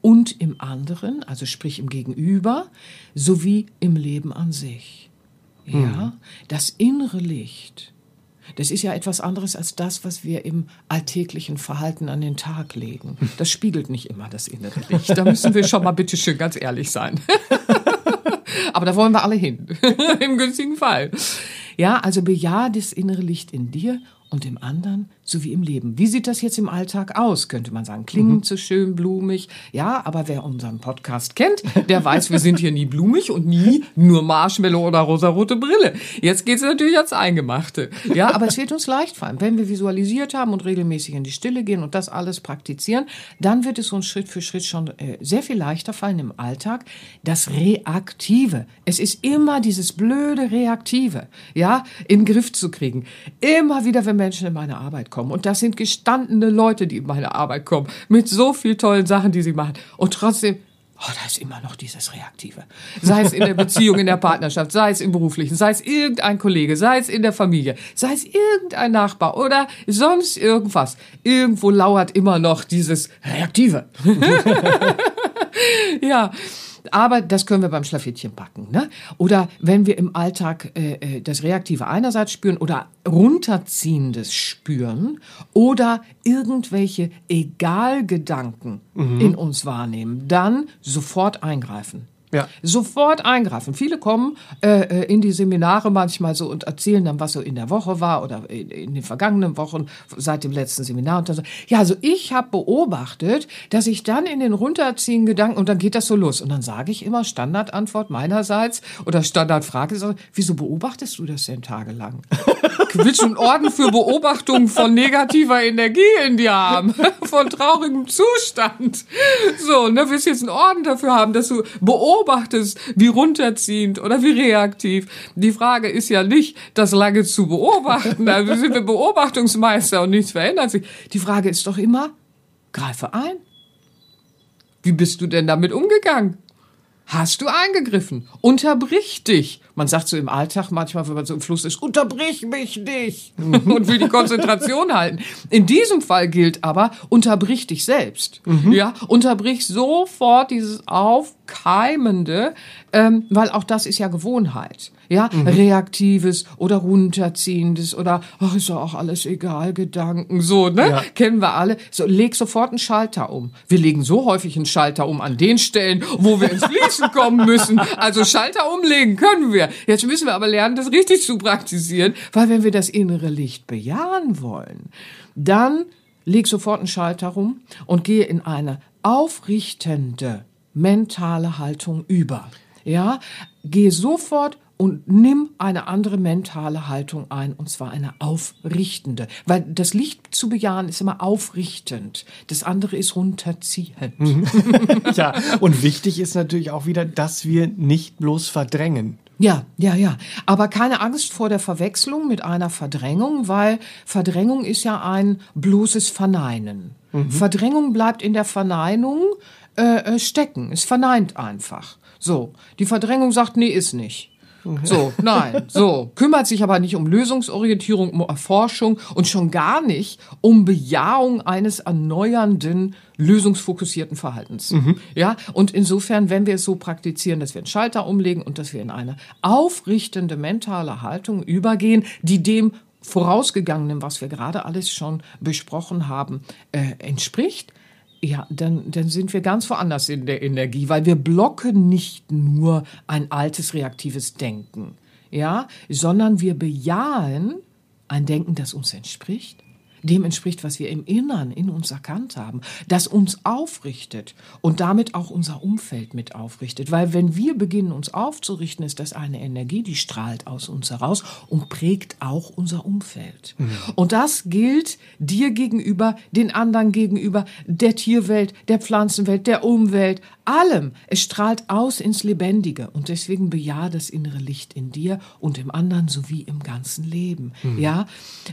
und im anderen, also sprich im Gegenüber, sowie im Leben an sich. Ja, mhm. das innere Licht, das ist ja etwas anderes als das, was wir im alltäglichen Verhalten an den Tag legen. Das spiegelt nicht immer das innere Licht. Da müssen wir schon mal bitte schön ganz ehrlich sein. Aber da wollen wir alle hin. Im günstigen Fall. Ja, also bejahe das innere Licht in dir und im anderen sowie im Leben. Wie sieht das jetzt im Alltag aus, könnte man sagen. Klingt mhm. so schön blumig. Ja, aber wer unseren Podcast kennt, der weiß, wir sind hier nie blumig und nie nur Marshmallow oder rosarote Brille. Jetzt geht es natürlich ans Eingemachte. Ja, aber es wird uns leicht fallen. Wenn wir visualisiert haben und regelmäßig in die Stille gehen und das alles praktizieren, dann wird es uns Schritt für Schritt schon äh, sehr viel leichter fallen im Alltag. Das Reaktive. Es ist immer dieses blöde Reaktive, ja, in den Griff zu kriegen. Immer wieder, wenn Menschen in meine Arbeit kommen. Und das sind gestandene Leute, die in meine Arbeit kommen. Mit so viel tollen Sachen, die sie machen. Und trotzdem, oh, da ist immer noch dieses Reaktive. Sei es in der Beziehung, in der Partnerschaft, sei es im beruflichen, sei es irgendein Kollege, sei es in der Familie, sei es irgendein Nachbar oder sonst irgendwas. Irgendwo lauert immer noch dieses Reaktive. ja. Aber das können wir beim Schlafittchen packen. Ne? Oder wenn wir im Alltag äh, äh, das Reaktive einerseits spüren oder Runterziehendes spüren oder irgendwelche Egalgedanken mhm. in uns wahrnehmen, dann sofort eingreifen. Ja. Sofort eingreifen. Viele kommen äh, äh, in die Seminare manchmal so und erzählen dann, was so in der Woche war oder in, in den vergangenen Wochen seit dem letzten Seminar. Und dann so, ja, also ich habe beobachtet, dass ich dann in den runterziehen Gedanken und dann geht das so los. Und dann sage ich immer Standardantwort meinerseits oder Standardfrage, so, wieso beobachtest du das denn tagelang? Du einen Orden für Beobachtung von negativer Energie in dir haben? von traurigem Zustand? So, ne, willst jetzt einen Orden dafür haben, dass du beobachtest, beobachtest, wie runterziehend oder wie reaktiv. Die Frage ist ja nicht, das lange zu beobachten. Also sind wir Beobachtungsmeister und nichts verändert sich. Die Frage ist doch immer, greife ein. Wie bist du denn damit umgegangen? Hast du eingegriffen? Unterbrich dich. Man sagt so im Alltag manchmal, wenn man so im Fluss ist, unterbrich mich nicht und will die Konzentration halten. In diesem Fall gilt aber, unterbrich dich selbst. Mhm. Ja, unterbrich sofort dieses aufkeimende, ähm, weil auch das ist ja Gewohnheit. Ja, mhm. reaktives oder runterziehendes oder ach ist doch auch alles egal Gedanken so, ne? Ja. Kennen wir alle. So leg sofort einen Schalter um. Wir legen so häufig einen Schalter um an den Stellen, wo wir ins Fließen kommen müssen. Also Schalter umlegen können wir. Jetzt müssen wir aber lernen, das richtig zu praktizieren, weil wenn wir das innere Licht bejahen wollen, dann leg sofort einen Schalter rum und gehe in eine aufrichtende mentale Haltung über. Ja, geh sofort und nimm eine andere mentale Haltung ein, und zwar eine aufrichtende. Weil das Licht zu bejahen ist immer aufrichtend. Das andere ist runterziehend. ja, und wichtig ist natürlich auch wieder, dass wir nicht bloß verdrängen. Ja, ja, ja. Aber keine Angst vor der Verwechslung mit einer Verdrängung, weil Verdrängung ist ja ein bloßes Verneinen. Mhm. Verdrängung bleibt in der Verneinung äh, äh stecken. Es verneint einfach. So. Die Verdrängung sagt, nee, ist nicht. So, nein, so. Kümmert sich aber nicht um Lösungsorientierung, um Erforschung und schon gar nicht um Bejahung eines erneuernden, lösungsfokussierten Verhaltens. Mhm. Ja, und insofern, wenn wir es so praktizieren, dass wir einen Schalter umlegen und dass wir in eine aufrichtende mentale Haltung übergehen, die dem vorausgegangenen, was wir gerade alles schon besprochen haben, äh, entspricht, ja, dann, dann sind wir ganz woanders in der Energie, weil wir blocken nicht nur ein altes reaktives Denken, ja, sondern wir bejahen ein Denken, das uns entspricht, dem entspricht, was wir im Innern in uns erkannt haben, das uns aufrichtet und damit auch unser Umfeld mit aufrichtet. Weil wenn wir beginnen, uns aufzurichten, ist das eine Energie, die strahlt aus uns heraus und prägt auch unser Umfeld. Mhm. Und das gilt dir gegenüber, den anderen gegenüber, der Tierwelt, der Pflanzenwelt, der Umwelt, allem. Es strahlt aus ins Lebendige und deswegen bejahe das innere Licht in dir und im anderen sowie im ganzen Leben. Mhm. Ja,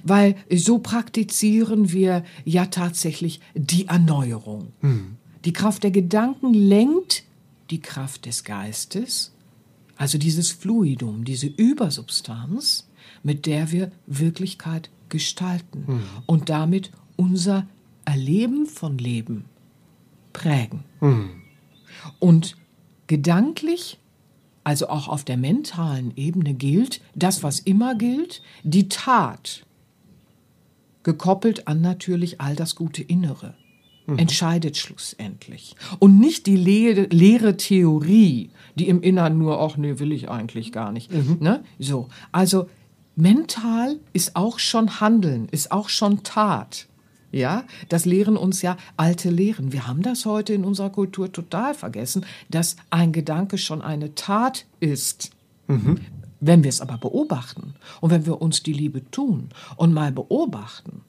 weil so praktizieren wir ja tatsächlich die Erneuerung. Mhm. Die Kraft der Gedanken lenkt die Kraft des Geistes, also dieses Fluidum, diese Übersubstanz, mit der wir Wirklichkeit gestalten mhm. und damit unser Erleben von Leben prägen. Und gedanklich, also auch auf der mentalen Ebene gilt das, was immer gilt, die Tat, gekoppelt an natürlich all das gute Innere, mhm. entscheidet schlussendlich. Und nicht die leere, leere, Theorie, die im Innern nur, ach nee, will ich eigentlich gar nicht. Mhm. Ne? So, also mental ist auch schon Handeln, ist auch schon Tat. Ja, das lehren uns ja alte Lehren. Wir haben das heute in unserer Kultur total vergessen, dass ein Gedanke schon eine Tat ist. Mhm. Wenn wir es aber beobachten und wenn wir uns die Liebe tun und mal beobachten,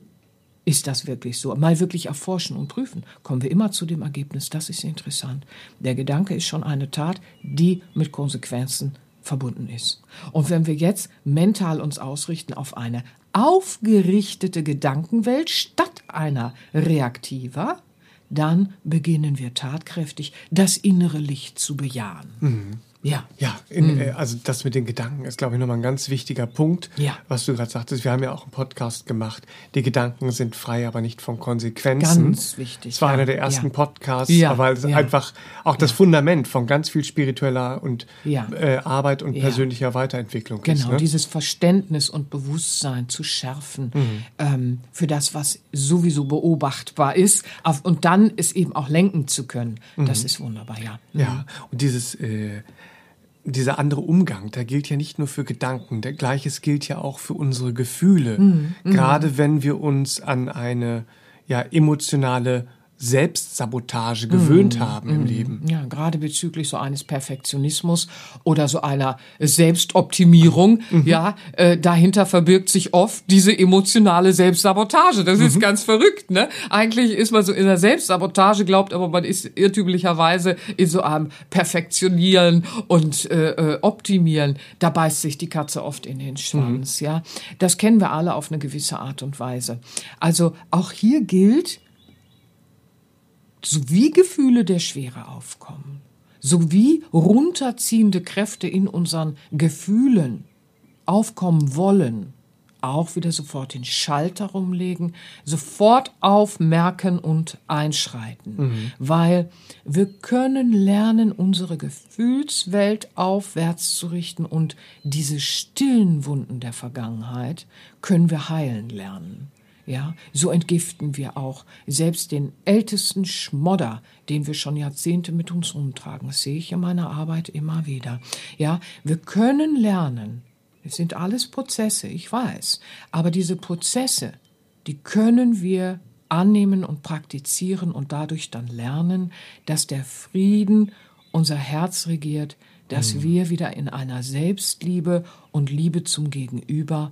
ist das wirklich so? Mal wirklich erforschen und prüfen, kommen wir immer zu dem Ergebnis, das ist interessant. Der Gedanke ist schon eine Tat, die mit Konsequenzen verbunden ist. Und wenn wir jetzt mental uns ausrichten auf eine aufgerichtete Gedankenwelt statt einer reaktiver, dann beginnen wir tatkräftig das innere Licht zu bejahen. Mhm. Ja. Ja, in, mhm. also das mit den Gedanken ist, glaube ich, nochmal ein ganz wichtiger Punkt, ja. was du gerade sagtest. Wir haben ja auch einen Podcast gemacht. Die Gedanken sind frei, aber nicht von Konsequenzen. Ganz wichtig. Es war ja. einer der ersten ja. Podcasts, ja. weil es einfach auch das Fundament von ganz viel spiritueller und äh, Arbeit und persönlicher Weiterentwicklung genau, ist. Genau, ne? dieses Verständnis und Bewusstsein zu schärfen mhm. ähm, für das, was sowieso beobachtbar ist auf, und dann es eben auch lenken zu können. Das mhm. ist wunderbar, ja. Ja, mhm. und dieses äh, dieser andere Umgang, der gilt ja nicht nur für Gedanken, der gleiches gilt ja auch für unsere Gefühle. Mhm. Gerade wenn wir uns an eine ja emotionale Selbstsabotage gewöhnt mm, haben im mm, Leben. Ja, gerade bezüglich so eines Perfektionismus oder so einer Selbstoptimierung, mhm. ja, äh, dahinter verbirgt sich oft diese emotionale Selbstsabotage. Das mhm. ist ganz verrückt, ne? Eigentlich ist man so in der Selbstsabotage, glaubt aber man ist irrtümlicherweise in so einem Perfektionieren und äh, äh Optimieren. Da beißt sich die Katze oft in den Schwanz, mhm. ja. Das kennen wir alle auf eine gewisse Art und Weise. Also auch hier gilt, sowie Gefühle der Schwere aufkommen, sowie runterziehende Kräfte in unseren Gefühlen aufkommen wollen, auch wieder sofort den Schalter rumlegen, sofort aufmerken und einschreiten, mhm. weil wir können lernen, unsere Gefühlswelt aufwärts zu richten und diese stillen Wunden der Vergangenheit können wir heilen lernen. Ja, so entgiften wir auch selbst den ältesten Schmodder, den wir schon Jahrzehnte mit uns rumtragen. Das sehe ich in meiner Arbeit immer wieder. Ja, wir können lernen. Es sind alles Prozesse, ich weiß. Aber diese Prozesse, die können wir annehmen und praktizieren und dadurch dann lernen, dass der Frieden unser Herz regiert, dass Mhm. wir wieder in einer Selbstliebe und Liebe zum Gegenüber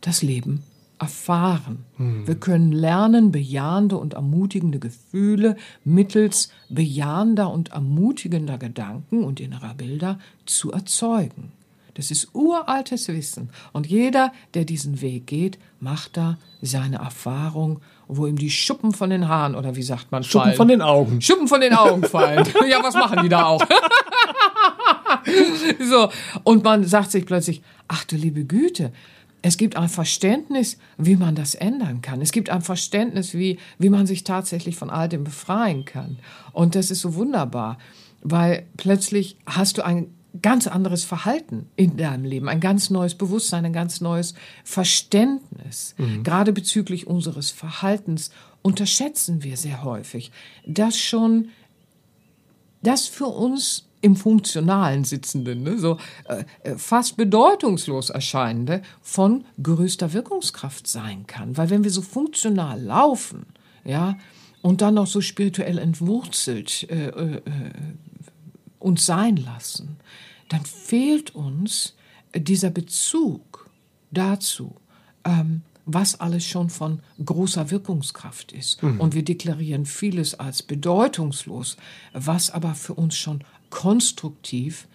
das Leben erfahren. Mhm. Wir können lernen, bejahende und ermutigende Gefühle mittels bejahender und ermutigender Gedanken und innerer Bilder zu erzeugen. Das ist uraltes Wissen. Und jeder, der diesen Weg geht, macht da seine Erfahrung, wo ihm die Schuppen von den Haaren, oder wie sagt man, Schuppen fallen. von den Augen. Schuppen von den Augen fallen. ja, was machen die da auch? so. Und man sagt sich plötzlich, ach du liebe Güte, es gibt ein Verständnis, wie man das ändern kann. Es gibt ein Verständnis, wie, wie man sich tatsächlich von all dem befreien kann. Und das ist so wunderbar, weil plötzlich hast du ein ganz anderes Verhalten in deinem Leben, ein ganz neues Bewusstsein, ein ganz neues Verständnis. Gerade bezüglich unseres Verhaltens unterschätzen wir sehr häufig, dass schon das für uns im Funktionalen Sitzenden, ne, so äh, fast bedeutungslos erscheinende, von größter Wirkungskraft sein kann. Weil wenn wir so funktional laufen, ja, und dann noch so spirituell entwurzelt äh, äh, uns sein lassen, dann fehlt uns dieser Bezug dazu, ähm, was alles schon von großer Wirkungskraft ist. Und wir deklarieren vieles als bedeutungslos, was aber für uns schon konstruktiv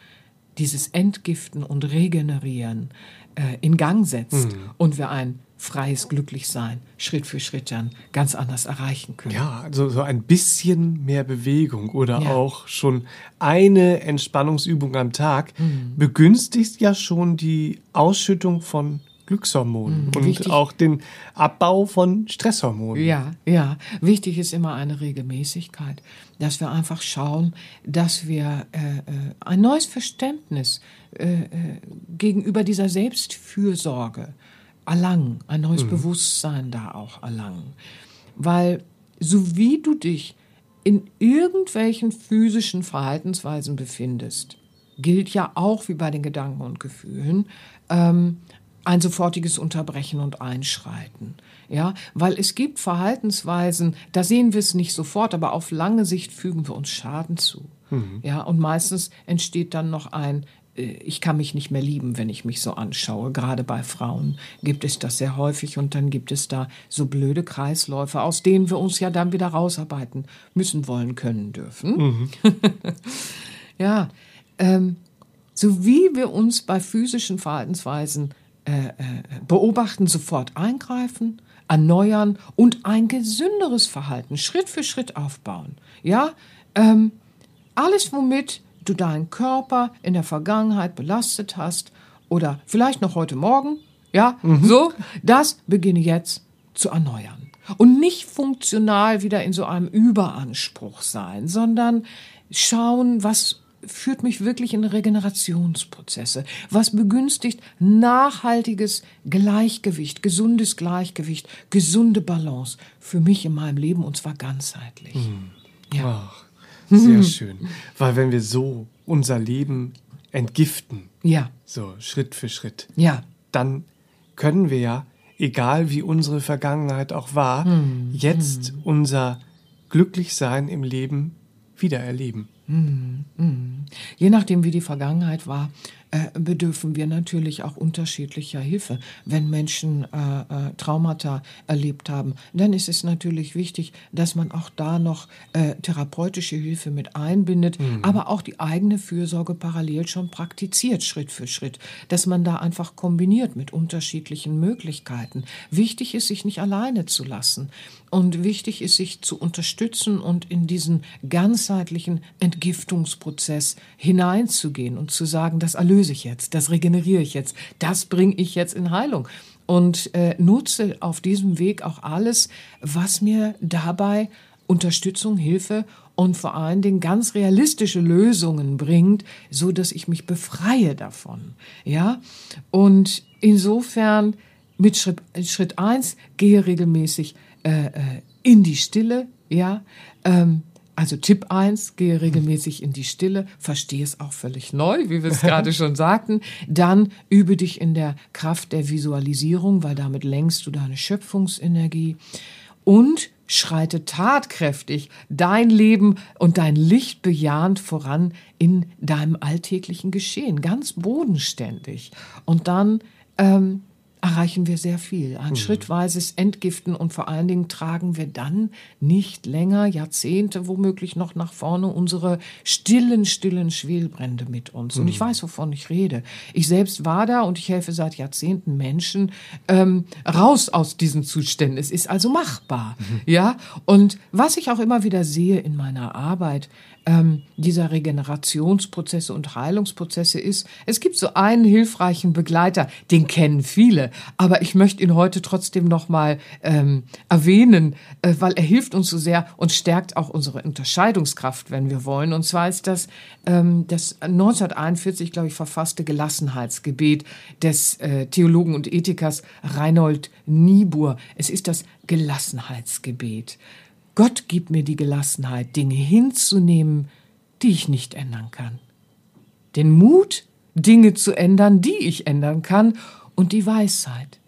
dieses Entgiften und Regenerieren äh, in Gang setzt und wir ein freies Glücklichsein Schritt für Schritt dann ganz anders erreichen können. Ja, also so ein bisschen mehr Bewegung oder Ja. auch schon eine Entspannungsübung am Tag Mhm. begünstigt ja schon die Ausschüttung von Glückshormonen und Mhm, wichtig. auch den Abbau von Stresshormonen. Ja, ja. Wichtig ist immer eine Regelmäßigkeit, dass wir einfach schauen, dass wir äh, äh, ein neues Verständnis äh, äh, gegenüber dieser Selbstfürsorge erlangen, ein neues Bewusstsein da auch erlangen. Weil so wie du dich in irgendwelchen physischen Verhaltensweisen befindest, gilt ja auch wie bei den Gedanken und Gefühlen, ähm, ein sofortiges Unterbrechen und Einschreiten. Ja, weil es gibt Verhaltensweisen, da sehen wir es nicht sofort, aber auf lange Sicht fügen wir uns Schaden zu. Ja, und meistens entsteht dann noch ein, äh, ich kann mich nicht mehr lieben, wenn ich mich so anschaue. Gerade bei Frauen gibt es das sehr häufig und dann gibt es da so blöde Kreisläufe, aus denen wir uns ja dann wieder rausarbeiten müssen, wollen, können, dürfen. Ja, ähm, so wie wir uns bei physischen Verhaltensweisen äh, äh, beobachten, sofort eingreifen, erneuern und ein gesünderes Verhalten Schritt für Schritt aufbauen. Ja, ähm, alles, womit du deinen Körper in der Vergangenheit belastet hast oder vielleicht noch heute Morgen, ja, so, das beginne jetzt zu erneuern. Und nicht funktional wieder in so einem Überanspruch sein, sondern schauen, was führt mich wirklich in Regenerationsprozesse, was begünstigt nachhaltiges Gleichgewicht, gesundes Gleichgewicht, gesunde Balance für mich in meinem Leben und zwar ganzheitlich. Ja. Ach, sehr schön. Weil wenn wir so unser Leben entgiften, ja, so Schritt für Schritt, ja, dann können wir ja, egal wie unsere Vergangenheit auch war, Hm, jetzt unser Glücklichsein im Leben wiedererleben. Je nachdem, wie die Vergangenheit war, äh, bedürfen wir natürlich auch unterschiedlicher Hilfe. Wenn Menschen äh, äh, Traumata erlebt haben, dann ist es natürlich wichtig, dass man auch da noch äh, therapeutische Hilfe mit einbindet, aber auch die eigene Fürsorge parallel schon praktiziert, Schritt für Schritt, dass man da einfach kombiniert mit unterschiedlichen Möglichkeiten. Wichtig ist, sich nicht alleine zu lassen und wichtig ist, sich zu unterstützen und in diesen ganzheitlichen Entgiftungsprozess hineinzugehen und zu sagen, das erlöse ich jetzt, das regeneriere ich jetzt, das bringe ich jetzt in Heilung. Und äh, nutze auf diesem Weg auch alles, was mir dabei Unterstützung, Hilfe und vor allen Dingen ganz realistische Lösungen bringt, so dass ich mich befreie davon. Ja? Und insofern mit Schritt, Schritt eins gehe regelmäßig äh, äh, in die Stille, ja. Ähm, also Tipp eins gehe regelmäßig in die Stille, verstehe es auch völlig neu, wie wir es gerade schon sagten. Dann übe dich in der Kraft der Visualisierung, weil damit lenkst du deine Schöpfungsenergie. Und schreite tatkräftig dein Leben und dein Licht bejahend voran in deinem alltäglichen Geschehen, ganz bodenständig. Und dann ähm, erreichen wir sehr viel. Ein mhm. schrittweises Entgiften und vor allen Dingen tragen wir dann nicht länger, Jahrzehnte womöglich noch nach vorne, unsere stillen, stillen Schwelbrände mit uns. Mhm. Und ich hm. weiß, wovon ich rede. Ich selbst war da und ich helfe seit Jahrzehnten Menschen ähm, raus aus diesen Zuständen. Es ist also machbar. Mhm. Ja, und was ich auch immer wieder sehe in meiner Arbeit, ähm, dieser Regenerationsprozesse und Heilungsprozesse ist. Es gibt so einen hilfreichen Begleiter, den kennen viele, aber ich möchte ihn heute trotzdem nochmal ähm, erwähnen, äh, weil er hilft uns so sehr und stärkt auch unsere Unterscheidungskraft, wenn wir wollen. Und zwar ist das ähm, das 1941, glaube ich, verfasste Gelassenheitsgebet des äh, Theologen und Ethikers Reinhold Niebuhr. Es ist das Gelassenheitsgebet. Gott gibt mir die Gelassenheit, Dinge hinzunehmen, die ich nicht ändern kann. Den Mut, Dinge zu ändern, die ich ändern kann, und die Weisheit,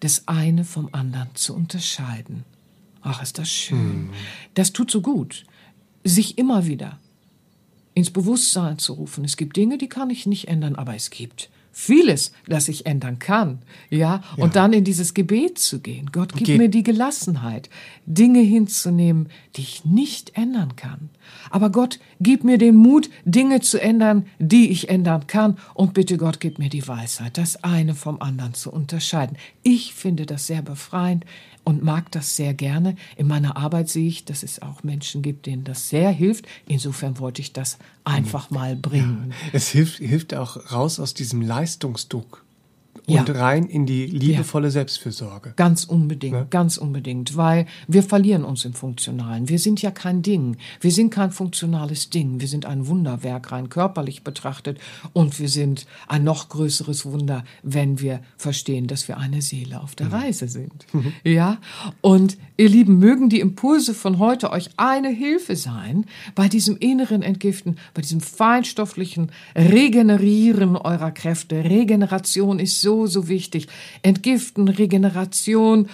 das eine vom anderen zu unterscheiden. Ach, ist das schön. Hm. Das tut so gut, sich immer wieder ins Bewusstsein zu rufen. Es gibt Dinge, die kann ich nicht ändern, aber es gibt vieles, das ich ändern kann, ja, und ja. dann in dieses Gebet zu gehen. Gott, gib Ge mir die Gelassenheit, Dinge hinzunehmen, die ich nicht ändern kann. Aber Gott, gib mir den Mut, Dinge zu ändern, die ich ändern kann. Und bitte Gott, gib mir die Weisheit, das eine vom anderen zu unterscheiden. Ich finde das sehr befreiend und mag das sehr gerne. In meiner Arbeit sehe ich, dass es auch Menschen gibt, denen das sehr hilft. Insofern wollte ich das einfach mal bringen. Ja, es hilft, hilft auch raus aus diesem Leistungsdruck und ja. rein in die liebevolle ja. Selbstfürsorge. Ganz unbedingt, ne? ganz unbedingt, weil wir verlieren uns im Funktionalen. Wir sind ja kein Ding. Wir sind kein funktionales Ding. Wir sind ein Wunderwerk rein körperlich betrachtet und wir sind ein noch größeres Wunder, wenn wir verstehen, dass wir eine Seele auf der mhm. Reise sind. Mhm. Ja? Und ihr Lieben, mögen die Impulse von heute euch eine Hilfe sein bei diesem inneren Entgiften, bei diesem feinstofflichen Regenerieren eurer Kräfte. Regeneration ist so so, wichtig. Entgiften, Regeneration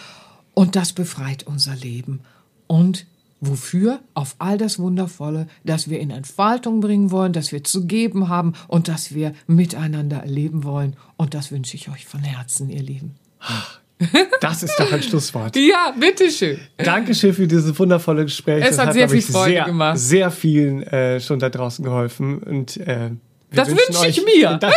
und das befreit unser Leben. Und Wofür? Auf all das Wundervolle, das wir in Entfaltung bringen wollen, das wir zu geben haben und das wir miteinander erleben wollen. Und das wünsche ich euch von Herzen, ihr Lieben. Das ist doch ein Schlusswort. ja, bitteschön. Dankeschön für dieses wundervolle Gespräch. Es das hat, sehr viel Freude sehr, gemacht. Sehr vielen äh, schon da draußen geholfen. Und äh, das wünsche ich mir.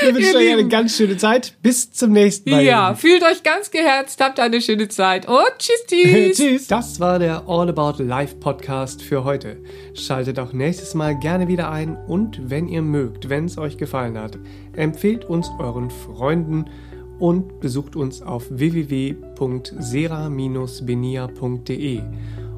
Wir wünschen euch eine ganz schöne Zeit. Bis zum nächsten Mal. Ja, fühlt euch ganz geherzt, habt eine schöne Zeit und tschüss, tschüss. tschüss. Das war der All About Life Podcast für heute. Schaltet auch nächstes Mal gerne wieder ein und wenn ihr mögt, wenn es euch gefallen hat, empfehlt uns euren Freunden und besucht uns auf www.sera-benia.de.